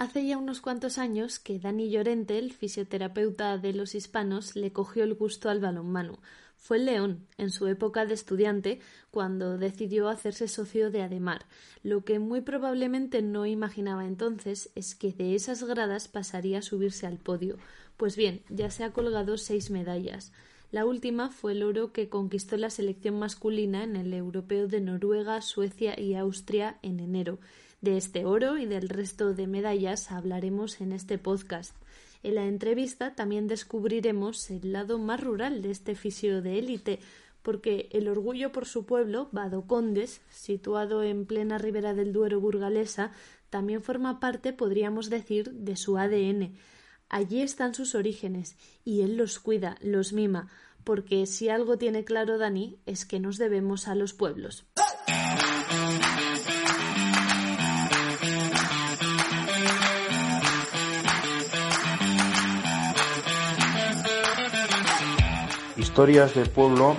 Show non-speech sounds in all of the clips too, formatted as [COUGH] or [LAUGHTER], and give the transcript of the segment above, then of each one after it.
Hace ya unos cuantos años que Dani Llorente, el fisioterapeuta de los hispanos, le cogió el gusto al balonmano. Fue en León, en su época de estudiante, cuando decidió hacerse socio de Ademar. Lo que muy probablemente no imaginaba entonces es que de esas gradas pasaría a subirse al podio. Pues bien, ya se ha colgado seis medallas. La última fue el oro que conquistó la selección masculina en el Europeo de Noruega, Suecia y Austria en enero. De este oro y del resto de medallas hablaremos en este podcast. En la entrevista también descubriremos el lado más rural de este fisio de élite, porque el orgullo por su pueblo, Condes, situado en plena ribera del Duero burgalesa, también forma parte, podríamos decir, de su ADN. Allí están sus orígenes, y él los cuida, los mima, porque si algo tiene claro Dani es que nos debemos a los pueblos. Historias del pueblo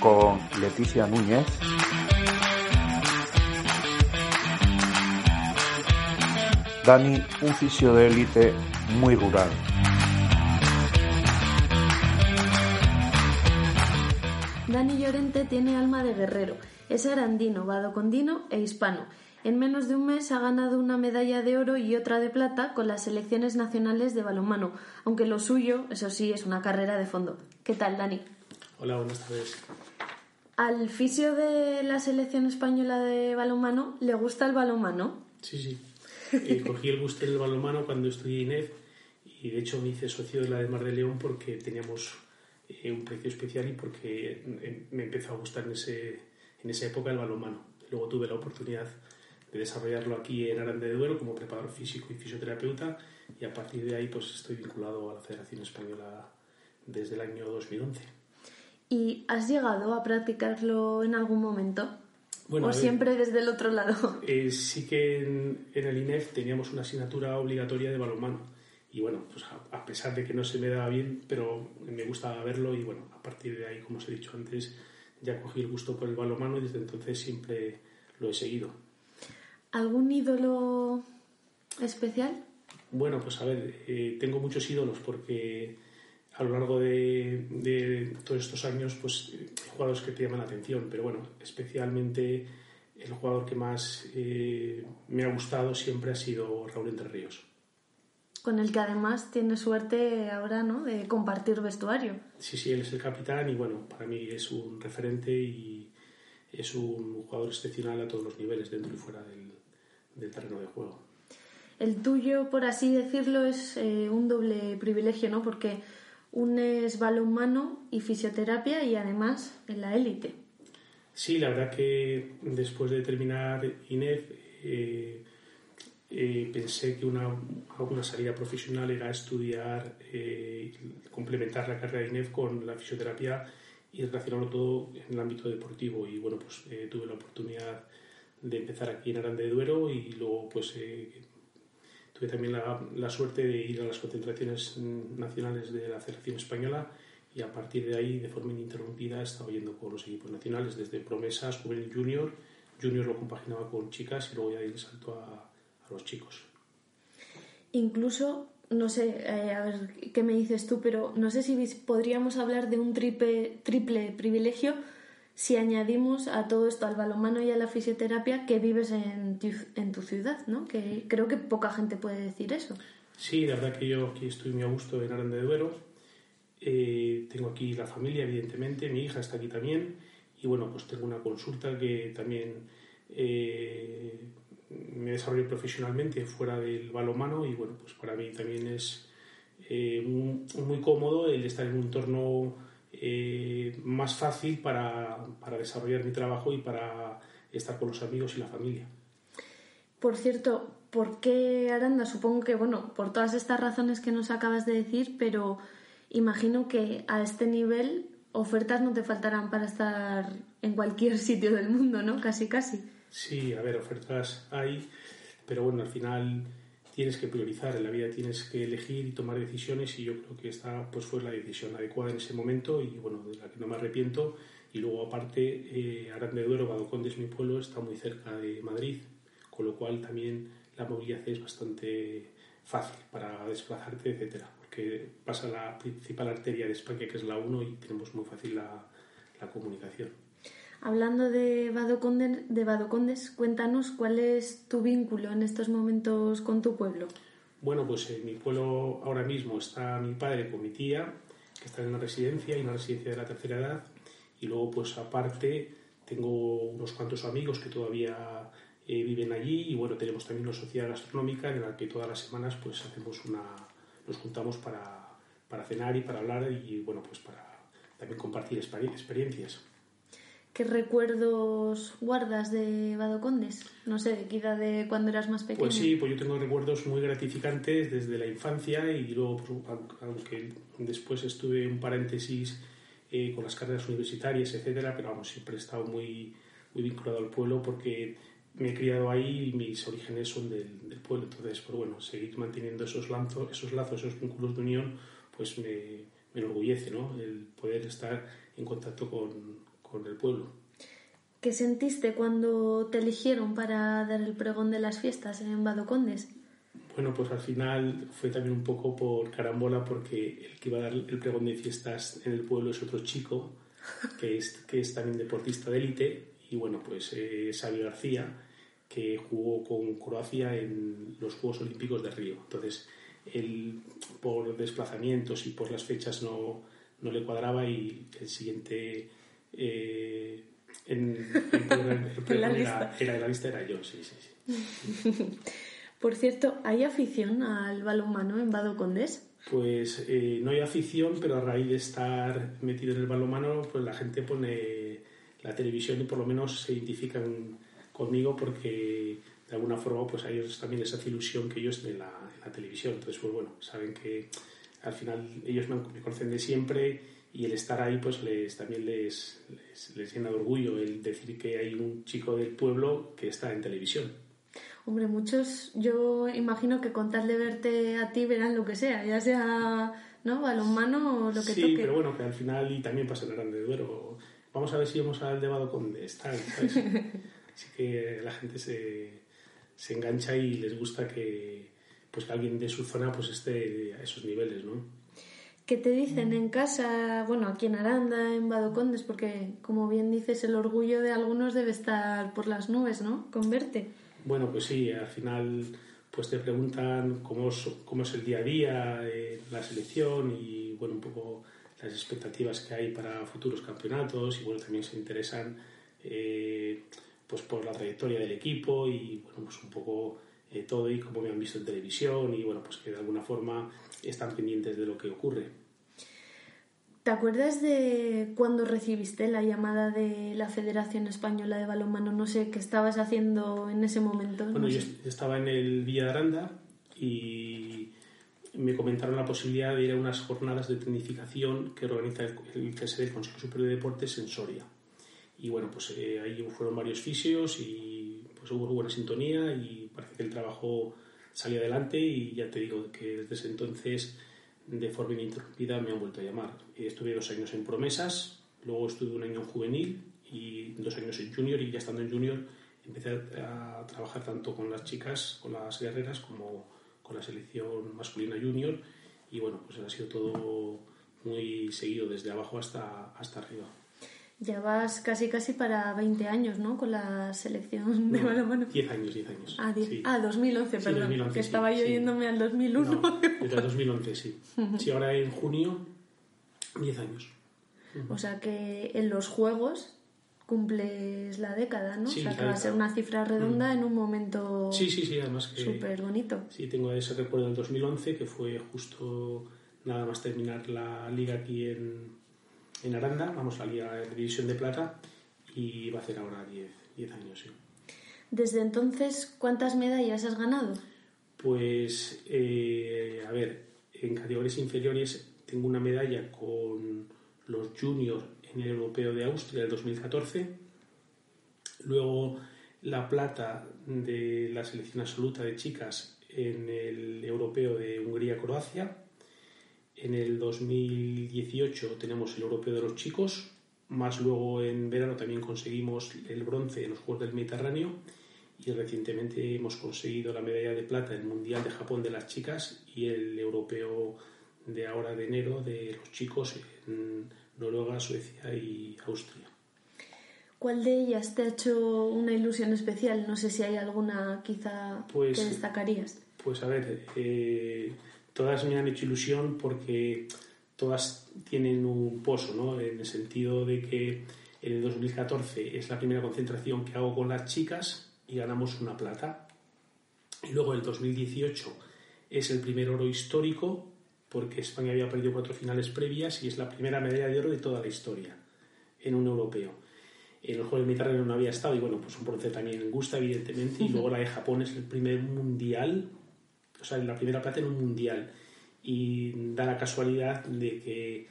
con Leticia Núñez. Dani, un fisio de élite muy rural. Dani Llorente tiene alma de guerrero. Es arandino, vadocondino e hispano. En menos de un mes ha ganado una medalla de oro y otra de plata con las selecciones nacionales de balonmano, aunque lo suyo, eso sí, es una carrera de fondo. ¿Qué tal, Dani? Hola, buenas tardes. Al fisio de la selección española de balonmano le gusta el balonmano. Sí, sí. Eh, cogí el gusto del balonmano cuando estudié INEF y de hecho me hice socio de la de Mar de León porque teníamos eh, un precio especial y porque eh, me empezó a gustar en, ese, en esa época el balonmano. Luego tuve la oportunidad de desarrollarlo aquí en Aranda de Duero como preparador físico y fisioterapeuta y a partir de ahí pues estoy vinculado a la Federación Española desde el año 2011. ¿Y has llegado a practicarlo en algún momento? ¿O siempre desde el otro lado? [LAUGHS] Eh, sí que en, el INEF teníamos una asignatura obligatoria de balonmano. Y bueno, pues a, pesar de que no se me daba bien, pero me gustaba verlo y bueno, a partir de ahí, como os he dicho antes, ya cogí el gusto por el balonmano y desde entonces siempre lo he seguido. ¿Algún ídolo especial? Bueno, pues a ver, eh, tengo muchos ídolos porque a lo largo de, todos estos años, pues hay jugadores que te llaman la atención, pero bueno, especialmente el jugador que más eh, me ha gustado siempre ha sido Raúl Entre Ríos. Con el que además tiene suerte ahora, ¿no? De compartir vestuario. Sí, sí, él es el capitán y bueno, para mí es un referente y es un jugador excepcional a todos los niveles, dentro y fuera del, terreno de juego. El tuyo, por así decirlo, es eh, un doble privilegio, ¿no? Porque unes balonmano y fisioterapia y además en la élite. Sí, la verdad que después de terminar INEF eh, eh, pensé que una, una, salida profesional era estudiar, eh, complementar la carrera de INEF con la fisioterapia y relacionarlo todo en el ámbito deportivo. Y bueno, pues tuve la oportunidad de empezar aquí en Aranda de Duero y luego pues Tuve también la, suerte de ir a las concentraciones nacionales de la Federación Española y a partir de ahí, de forma ininterrumpida, he estado yendo con los equipos nacionales, desde promesas, juvenil junior, junior lo compaginaba con chicas y luego ya di el salto a, los chicos. Incluso, no sé, eh, a ver qué me dices tú, pero no sé si podríamos hablar de un triple, triple privilegio si añadimos a todo esto, al balonmano y a la fisioterapia, que vives en tu, en tu ciudad, ¿no? Que creo que poca gente puede decir eso. Sí, la verdad que yo aquí estoy muy a gusto en Aranda de Duero. Eh, tengo aquí la familia, evidentemente, mi hija está aquí también. Y bueno, pues tengo una consulta que también eh, me desarrollo profesionalmente fuera del balonmano y bueno, pues para mí también es eh, muy, cómodo el estar en un entorno eh, más fácil para, para, desarrollar mi trabajo y para estar con los amigos y la familia. Por cierto, ¿por qué Aranda? Supongo que, bueno, por todas estas razones que nos acabas de decir, pero imagino que a este nivel ofertas no te faltarán para estar en cualquier [LAUGHS] sitio del mundo, ¿no? Casi, casi. Sí, a ver, ofertas hay, pero bueno, al final tienes que priorizar, en la vida tienes que elegir y tomar decisiones y yo creo que esta pues fue la decisión adecuada en ese momento y bueno, de la que no me arrepiento. Y luego aparte, eh, de Duero, Badoconde es mi pueblo, está muy cerca de Madrid, con lo cual también la movilidad es bastante fácil para desplazarte, etcétera, porque pasa la principal arteria de España, que es la 1, y tenemos muy fácil la comunicación. Hablando de Badocondes, de cuéntanos cuál es tu vínculo en estos momentos con tu pueblo. Bueno, pues en mi pueblo ahora mismo está mi padre con mi tía, que están en una residencia y una residencia de la tercera edad, y luego pues aparte tengo unos cuantos amigos que todavía eh, viven allí y bueno, tenemos también una sociedad gastronómica en la que todas las semanas pues hacemos una, nos juntamos para cenar y para hablar y bueno, pues para también compartir experiencias. ¿Qué recuerdos guardas de Badocondes? No sé, quizá de cuando eras más pequeño. Pues sí, pues yo tengo recuerdos muy gratificantes desde la infancia y luego, pues, aunque después estuve un paréntesis eh, con las carreras universitarias, etcétera, pero vamos, siempre he estado muy, muy vinculado al pueblo porque me he criado ahí y mis orígenes son del, del pueblo. Entonces, pues bueno, seguir manteniendo esos, lazos, esos lazos, esos vínculos de unión, pues me, me enorgullece, ¿no? El poder estar en contacto con, con el pueblo. ¿Qué sentiste cuando te eligieron para dar el pregón de las fiestas en Badocondes? Bueno, pues al final fue también un poco por carambola porque el que iba a dar el pregón de fiestas en el pueblo es otro chico que es, que es también deportista de élite y bueno, pues eh, Sabio García que jugó con Croacia en los Juegos Olímpicos de Río. Entonces, él por desplazamientos y por las fechas no, no le cuadraba y el siguiente eh, en, [LAUGHS] la lista. Era, la lista era yo, sí, sí, sí. [LAUGHS] Por cierto, ¿hay afición al balonmano en Vado Condes? Pues eh, no hay afición, pero a raíz de estar metido en el balonmano, pues la gente pone la televisión y por lo menos se identifican conmigo porque de alguna forma pues a ellos también les hace ilusión que yo esté en la, televisión. Entonces, pues bueno, saben que al final ellos me conocen de siempre y el estar ahí pues les, también les, les, llena de orgullo el decir que hay un chico del pueblo que está en televisión. Hombre, muchos, yo imagino que con tal de verte a ti verán lo que sea, ya sea ¿no? balonmano o lo que sí, toque. Sí, pero bueno, que al final y también pasa en el Grande Duero. Vamos a ver si vamos al debado con esta, Así que la gente se, se engancha y les gusta que pues que alguien de su zona pues esté a esos niveles, ¿no? ¿Qué te dicen en casa, bueno, aquí en Aranda, en Badocondes? Porque, como bien dices, el orgullo de algunos debe estar por las nubes, ¿no? Con verte. Bueno, pues sí, al final pues te preguntan cómo es, cómo es el día a día, eh, la selección y, bueno, un poco las expectativas que hay para futuros campeonatos y, bueno, también se interesan eh, pues por la trayectoria del equipo y, bueno, pues un poco eh, todo y cómo me han visto en televisión y, bueno, pues que de alguna forma están pendientes de lo que ocurre. ¿Te acuerdas de cuando recibiste la llamada de la Federación Española de Balonmano? No sé qué estabas haciendo en ese momento. Bueno, yo estaba en el Villa de Aranda y me comentaron la posibilidad de ir a unas jornadas de tecnificación que organiza el, el del Consejo Superior de Deportes en Soria. Y bueno, pues eh, ahí fueron varios fisios y pues hubo buena sintonía y parece que el trabajo salió adelante y ya te digo que desde ese entonces de forma ininterrumpida me han vuelto a llamar. Estuve dos años en promesas, luego estuve un año en juvenil y dos años en junior y ya estando en junior empecé a trabajar tanto con las chicas, con las guerreras, como con la selección masculina junior y bueno, pues ha sido todo muy seguido desde abajo hasta, hasta arriba. Ya vas casi casi para 20 años, ¿no? Con la selección de balonmano. 10 años, 10 años. Ah, ah 2011, perdón. 2011, que estaba yo yéndome al 2001. No, desde 2011, sí. Sí, ahora en junio, 10 años. O sea que en los Juegos cumples la década, ¿no? o sea que va a ser una cifra redonda en un momento sí, sí, sí, además que súper bonito. Sí, tengo ese recuerdo del 2011, que fue justo nada más terminar la liga aquí en, en Aranda, vamos a la División de Plata y va a hacer ahora 10 años. Sí. Desde entonces, ¿cuántas medallas has ganado? Pues, eh, a ver, en categorías inferiores tengo una medalla con los juniors en el Europeo de Austria del 2014. Luego la plata de la selección absoluta de chicas en el Europeo de Hungría-Croacia en el 2018 tenemos el Europeo de los Chicos, más luego en verano también conseguimos el bronce en los Juegos del Mediterráneo y recientemente hemos conseguido la medalla de plata en el Mundial de Japón de las chicas y el europeo de ahora de enero de los chicos en Noruega, Suecia y Austria. ¿Cuál de ellas te ha hecho una ilusión especial? No sé si hay alguna quizá Pues- que destacarías. Pues a ver, eh, todas me han hecho ilusión porque todas tienen un pozo, ¿no? En el sentido de que en el 2014 es la primera concentración que hago con las chicas y ganamos una plata. Y luego el 2018 es el primer oro histórico porque España había perdido cuatro finales previas y es la primera medalla de oro de toda la historia en un europeo. En los Juegos Mediterráneos no había estado y bueno, pues un bronce también gusta, evidentemente. Y luego la de Japón es el primer mundial, o sea, la primera plata en un mundial. Y da la casualidad de que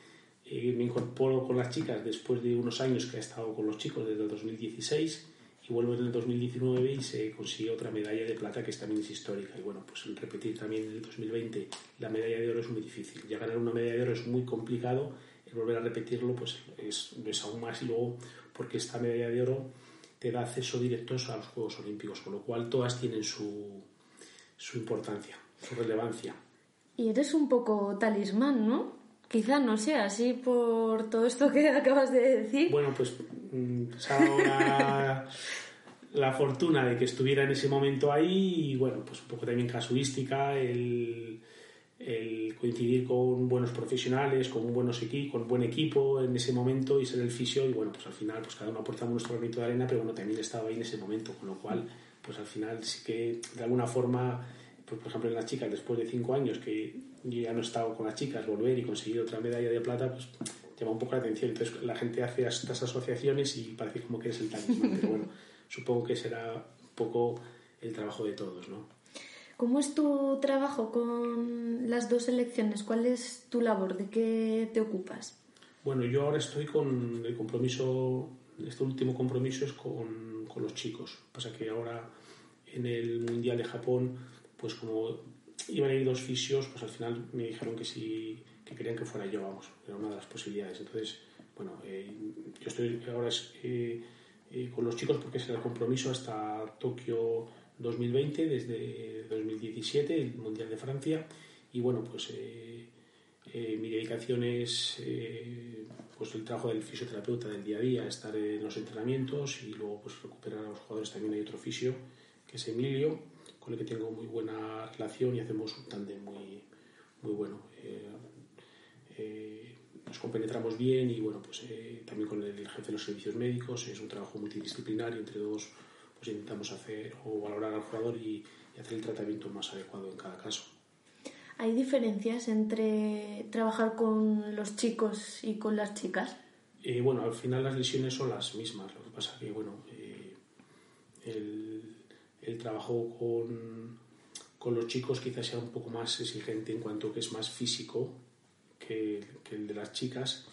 eh, me incorporo con las chicas después de unos años que he estado con los chicos desde el 2016 y vuelvo en el 2019 y se consigue otra medalla de plata que también es histórica. Y bueno, pues repetir también en el 2020 la medalla de oro es muy difícil. Ya ganar una medalla de oro es muy complicado, el volver a repetirlo pues es, es aún más y luego porque esta medalla de oro te da acceso directo a los Juegos Olímpicos, con lo cual todas tienen su, su importancia, su relevancia. Y eres un poco talismán, ¿no? Quizá no sea así por todo esto que [LAUGHS] acabas de decir. Bueno, pues mm, dado la, [LAUGHS] la fortuna de que estuviera en ese momento ahí y bueno, pues un poco también casuística, el, el coincidir con buenos profesionales, con buenos equi con buen equipo en ese momento y ser el fisio y bueno, pues al final pues cada uno aporta nuestro granito de arena, pero bueno, también estaba ahí en ese momento, con lo cual pues al final sí que de alguna forma, pues, por ejemplo en las chicas después de cinco años que yo ya no he estado con las chicas, volver y conseguir otra medalla de plata, pues llama un poco la atención. Entonces la gente hace estas asociaciones y parece como que es el talismán, pero bueno, [LAUGHS] supongo que será un poco el trabajo de todos, ¿no? ¿Cómo es tu trabajo con las dos selecciones? ¿Cuál es tu labor? ¿De qué te ocupas? Bueno, yo ahora estoy con el compromiso, este último compromiso es con, con los chicos. Pasa que ahora en el Mundial de Japón, pues como iban a ir dos fisios, pues al final me dijeron que sí, que querían que fuera yo, vamos, era una de las posibilidades. Entonces, bueno, eh, yo estoy ahora eh, eh, con los chicos porque es el compromiso hasta Tokio 2020, desde 2017, el Mundial de Francia, y bueno, pues mi dedicación es pues el trabajo del fisioterapeuta del día a día, estar en los entrenamientos y luego pues recuperar a los jugadores. También hay otro fisio que es Emilio, con el que tengo muy buena relación y hacemos un tándem muy, muy bueno. Eh, eh, nos compenetramos bien y bueno, pues eh, también con el jefe de los servicios médicos es un trabajo multidisciplinario, entre todos pues intentamos hacer o valorar al jugador y hacer el tratamiento más adecuado en cada caso. ¿Hay diferencias entre trabajar con los chicos y con las chicas? Eh, bueno, al final las lesiones son las mismas. Lo que pasa que, bueno, eh, el, el trabajo con, con los chicos quizás sea un poco más exigente en cuanto que es más físico que, que el de las chicas.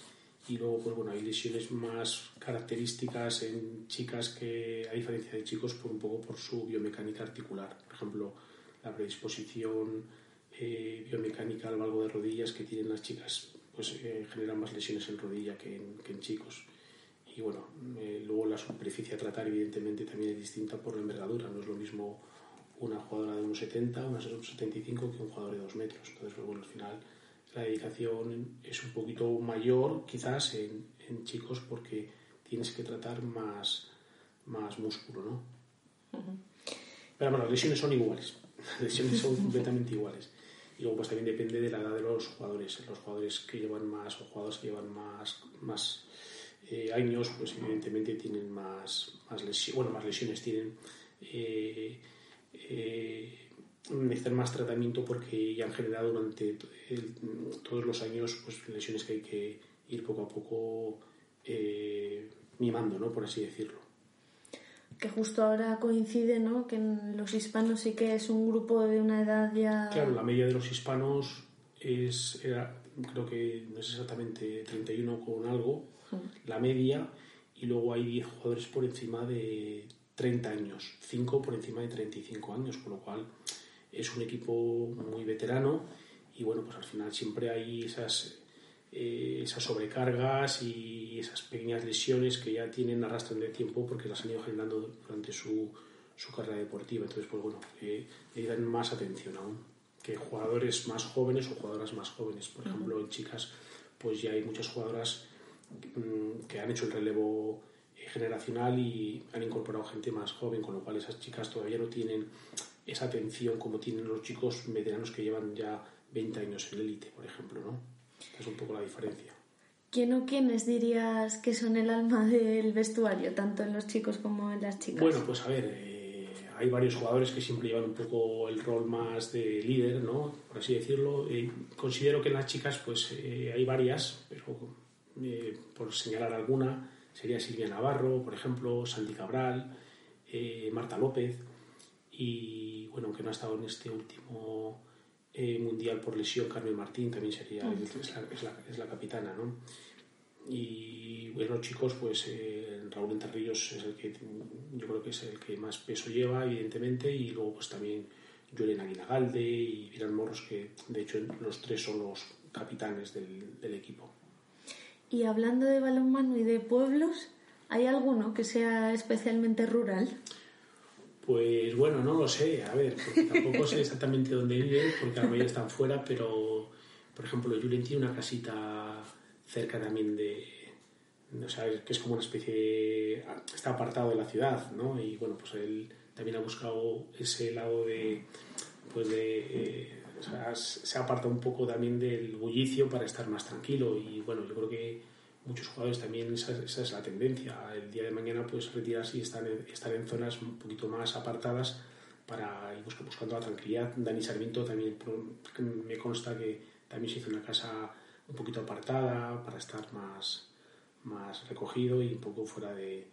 Y luego, pues bueno, hay lesiones más características en chicas que, a diferencia de chicos, por un poco por su biomecánica articular. Por ejemplo, la predisposición eh, biomecánica al valgo de rodillas que tienen las chicas pues eh, generan más lesiones en rodilla que en, que en chicos. Y bueno, eh, luego la superficie a tratar evidentemente también es distinta por la envergadura. No es lo mismo una jugadora de 1,70, una 1,75 que un jugador de 2 metros. Entonces, pues, bueno, al final la dedicación es un poquito mayor quizás en, en chicos porque tienes que tratar más, más músculo, ¿no? Pero bueno, las lesiones son iguales. [LAUGHS] Las lesiones son completamente iguales. Y luego pues también depende de la edad de los jugadores. Los jugadores que llevan más o jugadores que llevan más, más eh, años, pues evidentemente tienen más, más lesiones, bueno, más lesiones tienen, eh, eh, necesitan más tratamiento porque ya han generado durante el- todos los años pues lesiones que hay que ir poco a poco eh, mimando, ¿no? Por así decirlo. Que justo ahora coincide, ¿no? Que los hispanos sí que es un grupo de una edad ya... Claro, la media de los hispanos es, era, creo que no es exactamente 31 con algo, la media, y luego hay 10 jugadores por encima de 30 años, 5 por encima de 35 años, con lo cual es un equipo muy veterano y bueno, pues al final siempre hay esas, eh, esas sobrecargas y esas pequeñas lesiones que ya tienen arrastran de tiempo porque las han ido generando durante su, su carrera deportiva. Entonces, pues bueno, eh, le dan más atención aún que jugadores más jóvenes o jugadoras más jóvenes. Por ejemplo, en chicas, pues ya hay muchas jugadoras mm, que han hecho el relevo eh, generacional y han incorporado gente más joven, con lo cual esas chicas todavía no tienen esa atención como tienen los chicos veteranos que llevan ya 20 años en élite, por ejemplo, ¿no? Es un poco la diferencia. ¿Quién o quiénes dirías que son el alma del vestuario, tanto en los chicos como en las chicas? Bueno, pues a ver, eh, hay varios jugadores que siempre llevan un poco el rol más de líder, ¿no? Por así decirlo. Eh, considero que en las chicas, pues eh, hay varias, pero por señalar alguna, sería Silvia Navarro, por ejemplo, Sandy Cabral, Marta López, y bueno, aunque no ha estado en este último mundial por lesión, Carmen Martín también sería, es, la, es, la, es la capitana, ¿no? Y bueno, chicos, pues eh, Raúl Enterrillos es el que yo creo que es el que más peso lleva, evidentemente, y luego pues también Julen Aguinagalde y Virán Morros, que de hecho los tres son los capitanes del, del equipo. Y hablando de balonmano y de pueblos, ¿hay alguno que sea especialmente rural? Pues bueno, no lo sé, a ver, porque tampoco sé exactamente dónde vive, porque la mayoría están fuera, pero por ejemplo, Julen tiene una casita cerca también de, o sea, que es como una especie de, está apartado de la ciudad, ¿no? Y bueno, pues él también ha buscado ese lado de, pues de, eh, o sea, se aparta un poco también del bullicio para estar más tranquilo y bueno, yo creo que muchos jugadores también esa, es la tendencia, el día de mañana pues retirarse y estar en, estar en zonas un poquito más apartadas para ir buscando la tranquilidad. Dani Sarmiento también me consta que también se hizo una casa un poquito apartada para estar más, más recogido y un poco fuera de,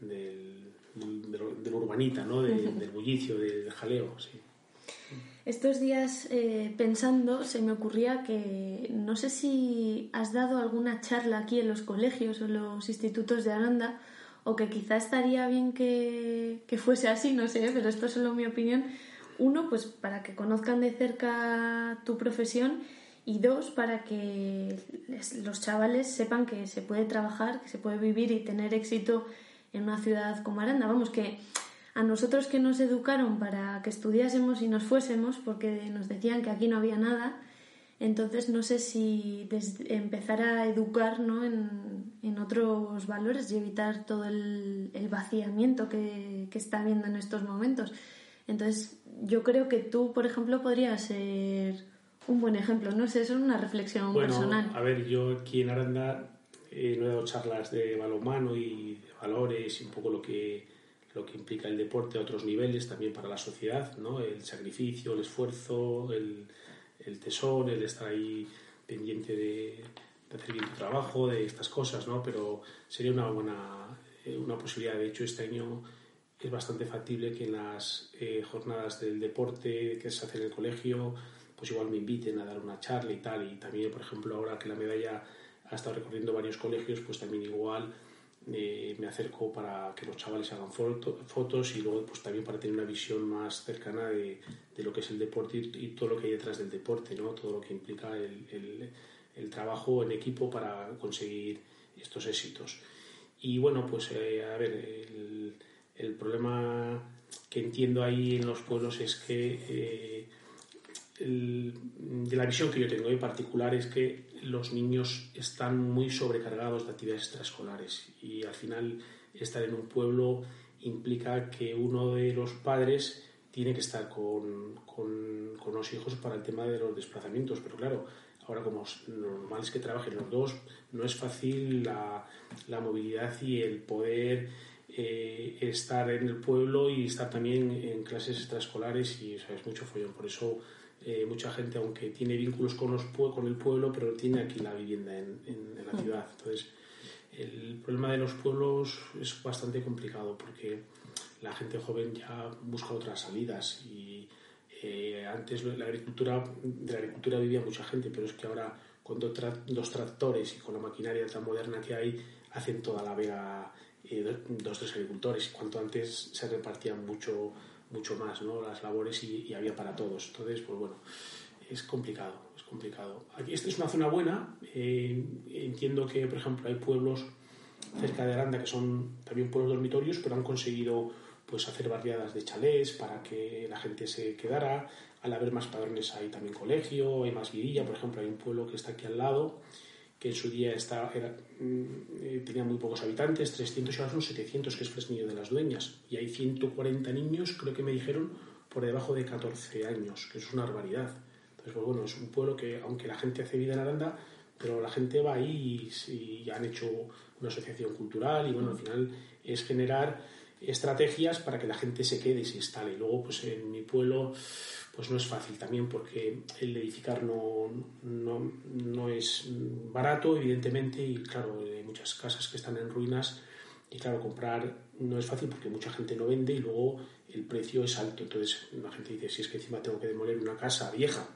del, del, urbanita, ¿no? del bullicio, del jaleo. Sí. Estos días eh, pensando se me ocurría que no sé si has dado alguna charla aquí en los colegios o los institutos de Aranda o que quizá estaría bien que, que fuese así, no sé, pero esto es solo mi opinión. Uno, pues para que conozcan de cerca tu profesión y dos, para que los chavales sepan que se puede trabajar, que se puede vivir y tener éxito en una ciudad como Aranda. Vamos, que a nosotros que nos educaron para que estudiásemos y nos fuésemos, porque nos decían que aquí no había nada, entonces no sé si empezar a educar ¿no? en, en, otros valores y evitar todo el, el vaciamiento que, que, está habiendo en estos momentos. Entonces yo creo que tú, por ejemplo, podrías ser un buen ejemplo. No sé, eso es una reflexión bueno, personal. A ver, yo aquí en Aranda eh, no he dado charlas de balonmano y de valores y un poco lo que, lo que implica el deporte a otros niveles también para la sociedad, ¿no? El sacrificio, el esfuerzo, el, el tesón, el estar ahí pendiente de, de, hacer bien tu trabajo, de estas cosas, ¿no? Pero sería una buena eh, una posibilidad. De hecho, este año es bastante factible que en las eh, jornadas del deporte que se hace en el colegio pues igual me inviten a dar una charla y tal. Y también, por ejemplo, ahora que la medalla ha estado recorriendo varios colegios, pues también igual eh, me acerco para que los chavales hagan fotos y luego pues también para tener una visión más cercana de, lo que es el deporte y, todo lo que hay detrás del deporte, ¿no? todo lo que implica el, trabajo en equipo para conseguir estos éxitos. Y bueno, pues eh, a ver, el, problema que entiendo ahí en los pueblos es que eh, de la visión que yo tengo en particular es que los niños están muy sobrecargados de actividades extraescolares y al final estar en un pueblo implica que uno de los padres tiene que estar con, con, los hijos para el tema de los desplazamientos, pero claro, ahora como normal es que trabajen los dos, no es fácil la, la movilidad y el poder eh, estar en el pueblo y estar también en clases extraescolares y o sea, es mucho follón. Por eso eh, mucha gente, aunque tiene vínculos con, los, con el pueblo, pero tiene aquí la vivienda en, en, la mm. ciudad. Entonces, el problema de los pueblos es bastante complicado porque la gente joven ya busca otras salidas y eh, antes la agricultura, de la agricultura vivía mucha gente, pero es que ahora con dos, tra dos tractores y con la maquinaria tan moderna que hay, hacen toda la vega eh, dos, tres agricultores. Cuanto antes se repartían mucho mucho más ¿no? las labores y, había para todos. Entonces, pues bueno, es complicado, es complicado. Aquí esta es una zona buena. Eh, entiendo que, por ejemplo, hay pueblos cerca de Aranda que son también pueblos dormitorios, pero han conseguido pues hacer barriadas de chalés para que la gente se quedara. Al haber más padrones hay también colegio, hay más vidilla, por ejemplo, hay un pueblo que está aquí al lado que en su día está, mm, eh, tenía muy pocos habitantes, 300 y ahora son 700, que es Fresnillo de las Dueñas. Y hay 140 niños, creo que me dijeron, por debajo de 14 años, que es una barbaridad. Entonces, pues bueno, es un pueblo que, aunque la gente hace vida en Aranda, pero la gente va ahí y, y han hecho una asociación cultural y bueno, al final es generar estrategias para que la gente se quede y se instale. Luego, pues en mi pueblo pues no es fácil también porque el edificar no, no, no, es barato, evidentemente, y claro, hay muchas casas que están en ruinas y claro, comprar no es fácil porque mucha gente no vende y luego el precio es alto. Entonces la gente dice, si es que encima tengo que demoler una casa vieja,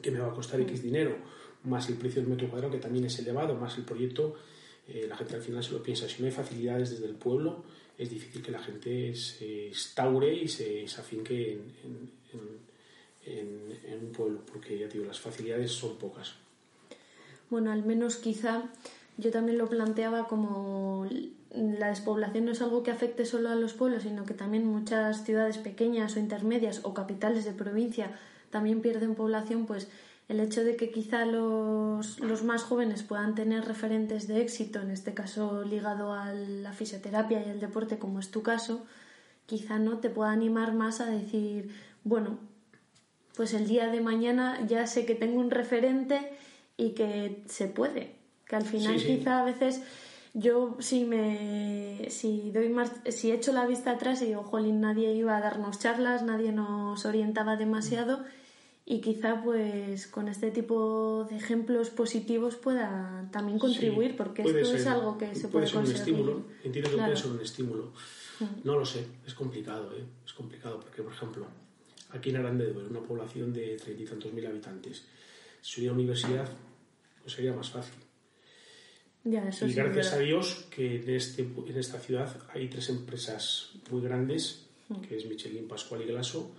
que me va a costar X dinero, más el precio del metro cuadrado que también es elevado, más el proyecto, eh, la gente al final se lo piensa. Si no hay facilidades desde el pueblo, es difícil que la gente se instaure y se, se afinque en un pueblo, porque ya digo, las facilidades son pocas. Bueno, al menos quizá yo también lo planteaba como la despoblación no es algo que afecte solo a los pueblos, sino que también muchas ciudades pequeñas o intermedias o capitales de provincia también pierden población, pues el hecho de que quizá los, los, más jóvenes puedan tener referentes de éxito, en este caso ligado a la fisioterapia y el deporte, como es tu caso, quizá no te pueda animar más a decir, bueno, pues el día de mañana ya sé que tengo un referente y que se puede. Que al final quizá a veces yo si me si doy más si echo la vista atrás y digo, jolín, nadie iba a darnos charlas, nadie nos orientaba demasiado y quizá pues con este tipo de ejemplos positivos pueda también contribuir porque esto es algo que se puede, puede ser un estímulo. Entiendo que puede ser un estímulo. No lo sé es complicado ¿eh? es complicado porque por ejemplo aquí en Aranda de una población de treinta y tantos mil habitantes. Si hubiera universidad, pues sería más fácil. y gracias a Dios que en, este, en esta ciudad hay tres empresas muy grandes, que es Michelin, Pascual y Glaso,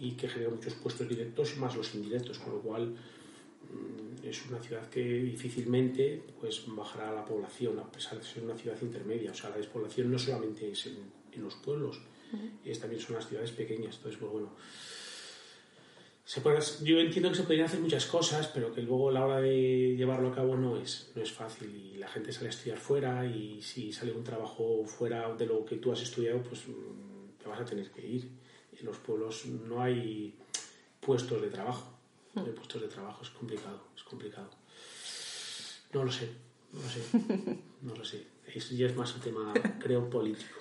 y que generan muchos puestos directos más los indirectos, con lo cual mm, es una ciudad que difícilmente pues, bajará la población, a pesar de ser una ciudad intermedia. O sea, la despoblación no solamente es en los pueblos, y también son las ciudades pequeñas. Entonces, pues bueno, se yo entiendo que se podrían hacer muchas cosas, pero que luego a la hora de llevarlo a cabo no es, no es fácil y la gente sale a estudiar fuera y si sale un trabajo fuera de lo que tú has estudiado, pues mm, te vas a tener que ir. Los pueblos no hay puestos de trabajo. No hay puestos de trabajo, es complicado, es complicado. No lo sé, no lo sé, no lo sé. ya es más un tema, creo, político.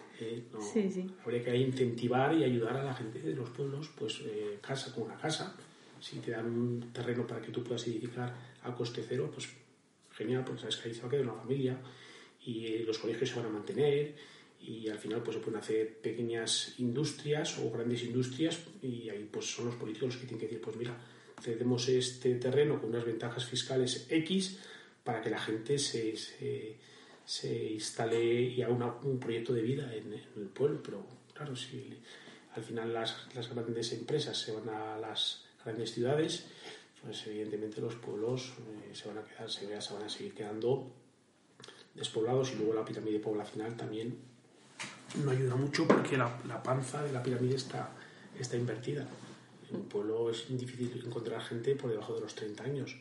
Habría que incentivar y ayudar a la gente de los pueblos, pues eh, casa con una casa. Si te dan un terreno para que tú puedas edificar a coste cero, pues genial, porque sabes que ahí se va a quedar una familia y eh, los colegios se van a mantener y al final pues se pueden hacer pequeñas industrias o grandes industrias y ahí pues son los políticos los que tienen que decir pues mira cedemos este terreno con unas ventajas fiscales X para que la gente se se instale y haga un proyecto de vida en, el pueblo. Pero claro, si al final las, las, grandes empresas se van a las grandes ciudades, pues evidentemente los pueblos eh, se van a quedar, se, se, van a seguir quedando despoblados y luego la pirámide poblacional también no ayuda mucho porque la, la panza de la pirámide está, está invertida. En un pueblo es difícil encontrar gente por debajo de los 30 años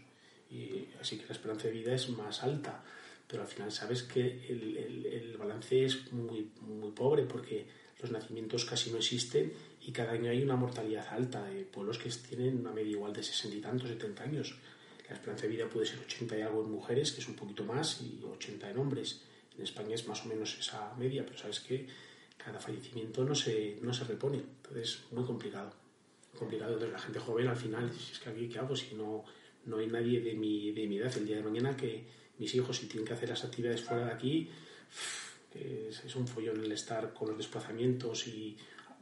y así que la esperanza de vida es más alta pero al final sabes que el, el, balance es muy, muy pobre porque los nacimientos casi no existen y cada año hay una mortalidad alta de pueblos que tienen una media igual de 60 y tantos, 70 años. La esperanza de vida puede ser 80 y algo en mujeres, que es un poquito más, y 80 en hombres. En España es más o menos esa media, pero sabes que cada fallecimiento no se, no se repone. Entonces, muy complicado. complicado. Entonces, la gente joven al final, si es que aquí, ¿qué hago? Si no, no hay nadie de mi, de mi edad el día de mañana que, mis hijos si tienen que hacer las actividades fuera de aquí, es, un follón el estar con los desplazamientos y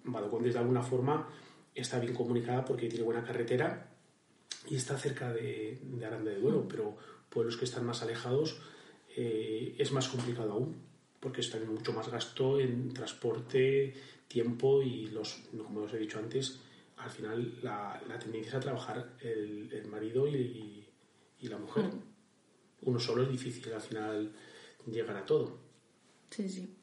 Badocón de alguna forma está bien comunicada porque tiene buena carretera y está cerca de, de Aranda de Duero, pero pueblos que están más alejados eh, es más complicado aún porque está mucho más gasto en transporte, tiempo y los, como os he dicho antes, al final la, tendencia es a trabajar el, marido y, la mujer. Mm uno solo es difícil al final llegar a todo. Sí, sí.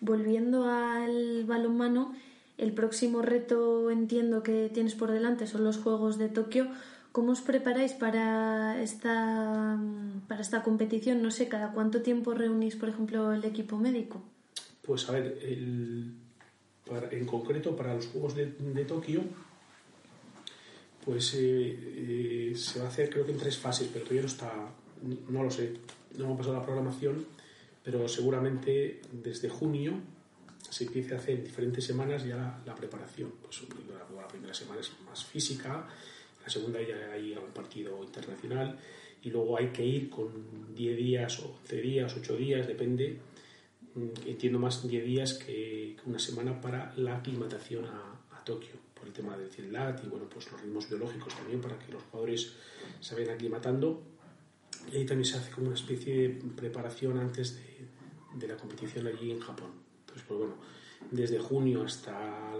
Volviendo al balonmano, el próximo reto entiendo que tienes por delante son los Juegos de Tokio. ¿Cómo os preparáis para esta, para esta competición? No sé, ¿cada cuánto tiempo reunís, por ejemplo, el equipo médico? Pues a ver, en concreto para los Juegos de, Tokio, pues eh, eh, se va a hacer creo que en tres fases, pero todavía no está, no lo sé, no hemos pasado la programación, pero seguramente desde junio se empiece a hacer en diferentes semanas ya la, preparación. Pues la, la primera semana es más física, la segunda ya hay un partido internacional y luego hay que ir con 10 días o 11 días, 8 días, depende, mm, entiendo más 10 días que, una semana para la aclimatación a, Tokio, por el tema del CILAT y bueno, pues los ritmos biológicos también para que los jugadores se vayan aclimatando. Y ahí también se hace como una especie de preparación antes de, de la competición allí en Japón. Entonces, pues bueno, desde junio hasta,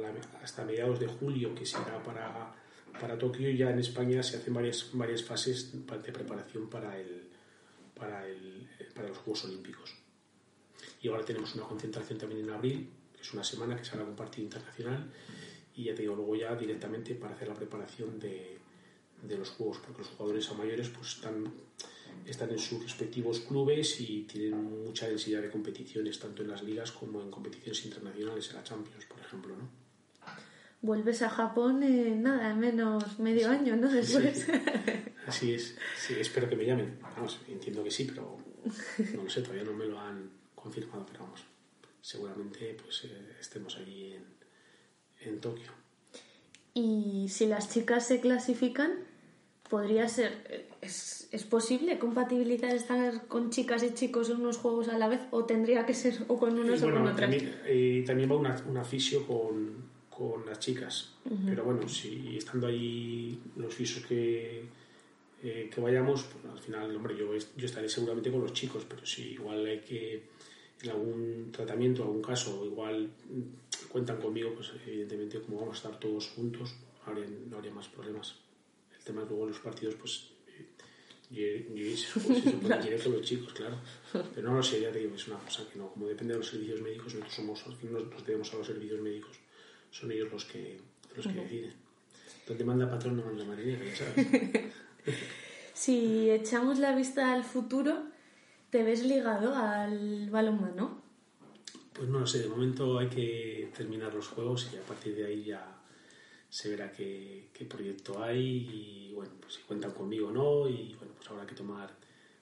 hasta mediados de julio, que será para para Tokio ya en España se hacen varias, varias fases de preparación para, el, para, el, para los Juegos Olímpicos. Y ahora tenemos una concentración también en abril, que es una semana que se hará un partido internacional, y ya te digo, luego ya directamente para hacer la preparación de, de los Juegos, porque los jugadores a mayores pues están, están en sus respectivos clubes y tienen mucha densidad de competiciones, tanto en las ligas como en competiciones internacionales, en la Champions, por ejemplo, ¿no? Vuelves a Japón en nada, menos medio año, ¿no? Después. [LAUGHS] Así es. Sí, espero que me llamen. Vamos, entiendo que sí, pero no lo sé, todavía no me lo han confirmado, pero vamos, seguramente pues eh, estemos allí en, en Tokio. Y si las chicas se clasifican, podría ser, ¿es, ¿es, posible compatibilizar estar con chicas y chicos en unos juegos a la vez o tendría que ser o con unos o con otros? También, eh, también va un aficio con, con las chicas. Pero bueno, si estando ahí los fisos que, eh, que vayamos, pues al final, hombre, yo, yo estaré seguramente con los chicos, pero si igual hay que, en algún tratamiento, algún caso, igual cuentan conmigo, pues evidentemente como vamos a estar todos juntos, no habría, más problemas. El tema es luego los partidos, pues yo, yo, pues, iré con los chicos, claro. Pero no lo sé, ya te digo, es una cosa que no, como depende de los servicios médicos, nosotros somos, nos, nos debemos a los servicios médicos son ellos los que, los que deciden. Donde manda patrón no manda marinero, ya sabes. [LAUGHS] si echamos la vista al futuro, ¿te ves ligado al balonmano? Pues no lo sé, de momento hay que terminar los juegos y a partir de ahí ya se verá qué, qué proyecto hay y bueno, pues si cuentan conmigo o no y bueno, pues habrá que tomar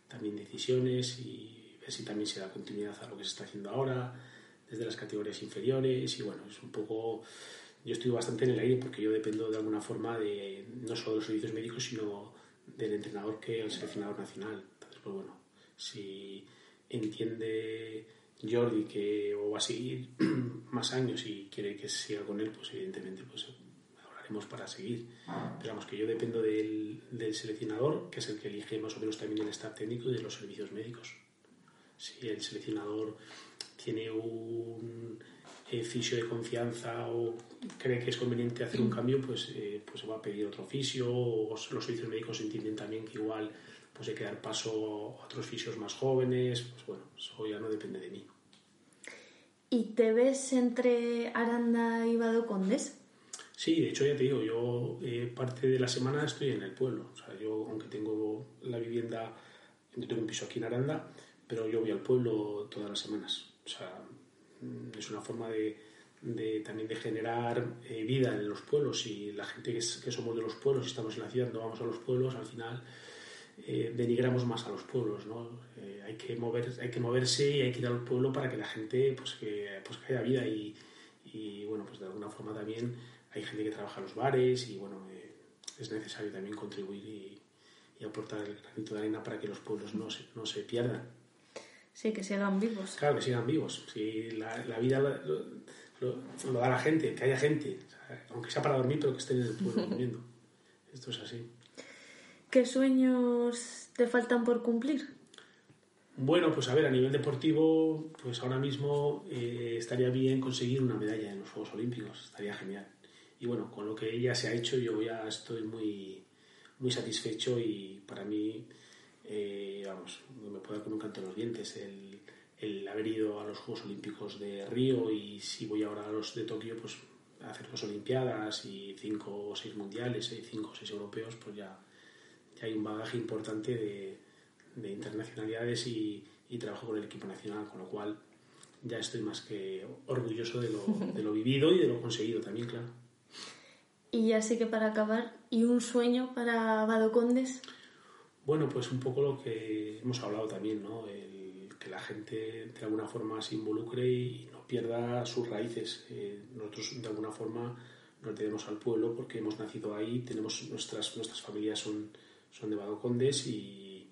también decisiones y ver si también se da continuidad a lo que se está haciendo ahora desde las categorías inferiores y bueno, es un poco... Yo estoy bastante en el aire porque yo dependo de alguna forma de no solo de los servicios médicos, sino del entrenador que el seleccionador nacional. Entonces, pues bueno, si entiende Jordi que o va a seguir [CLEARS THROAT] más años y quiere que siga con él, pues evidentemente pues hablaremos para seguir. Pero vamos, que yo dependo del, del seleccionador, que es el que elige más o menos también el staff técnico y de los servicios médicos. Si el seleccionador tiene un fisio de confianza o cree que es conveniente hacer un cambio, pues, eh, pues se va a pedir otro fisio o los servicios médicos entienden también que igual pues hay que dar paso a otros fisios más jóvenes, pues bueno, eso ya no depende de mí. ¿Y te ves entre Aranda y Vado Condes? Sí, de hecho ya te digo, yo eh, parte de la semana estoy en el pueblo. O sea, yo aunque tengo la vivienda, yo tengo un piso aquí en Aranda, pero yo voy al pueblo todas las semanas. O sea, mm, es una forma de, también de generar eh, vida en los pueblos y la gente que, somos de los pueblos y estamos en la ciudad no vamos a los pueblos, al final eh, denigramos más a los pueblos, ¿no? Eh, hay, que mover, hay que moverse y hay que ir al pueblo para que la gente, pues que, pues haya vida y, bueno, pues de alguna forma también hay gente que trabaja en los bares y bueno, es necesario también contribuir y, aportar el granito de arena para que los pueblos no no se pierdan. Sí, que sigan vivos. Claro, que sigan vivos. Si la, la vida lo, da la gente, que haya gente, aunque sea para dormir, pero que estén en el pueblo [LAUGHS] durmiendo. Esto es así. ¿Qué sueños te faltan por cumplir? Bueno, pues a ver, a nivel deportivo, pues ahora mismo eh, estaría bien conseguir una medalla en los Juegos Olímpicos, estaría genial. Y bueno, con lo que ya se ha hecho, yo ya estoy muy, muy satisfecho y para mí eh, vamos, me puedo dar con un canto en los dientes el, haber ido a los Juegos Olímpicos de Río y si voy ahora a los de Tokio, pues hacer dos Olimpiadas y cinco o seis mundiales y cinco o seis europeos, pues ya, ya hay un bagaje importante de, de internacionalidades y, trabajo con el equipo nacional, con lo cual ya estoy más que orgulloso de lo, de lo vivido y de lo conseguido también, claro. Y ya sé que para acabar, ¿y un sueño para Vado Condes? Bueno, pues un poco lo que hemos hablado también, ¿no? El, que la gente de alguna forma se involucre y no pierda sus raíces. Eh, nosotros de alguna forma nos debemos al pueblo porque hemos nacido ahí, tenemos nuestras, nuestras familias son, son de Vado Condes y,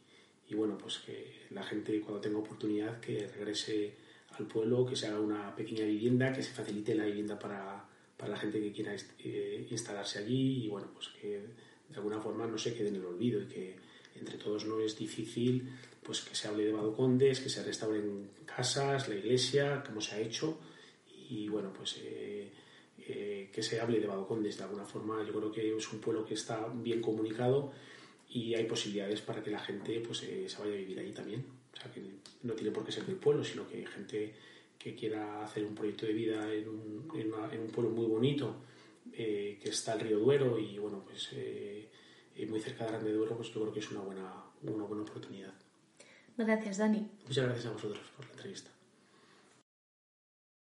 y bueno, pues que la gente cuando tenga oportunidad que regrese al pueblo, que se haga una pequeña vivienda, que se facilite la vivienda para, para la gente que quiera eh, instalarse allí y bueno, pues que de alguna forma no se quede en el olvido y que entre todos no es difícil pues que se hable de Badocondes, que se restauren casas, la iglesia, como se ha hecho y bueno, pues eh, eh, que se hable de Badocondes de alguna forma. Yo creo que es un pueblo que está bien comunicado y hay posibilidades para que la gente pues se vaya a vivir allí también. O sea, que no tiene por qué ser del pueblo, sino que hay gente que quiera hacer un proyecto de vida en un, en un pueblo muy bonito, eh, que está el río Duero y bueno, pues eh, muy cerca de Grande Duero, pues yo creo que es una buena, una buena oportunidad. Gracias, Dani. Muchas gracias a vosotros por la entrevista.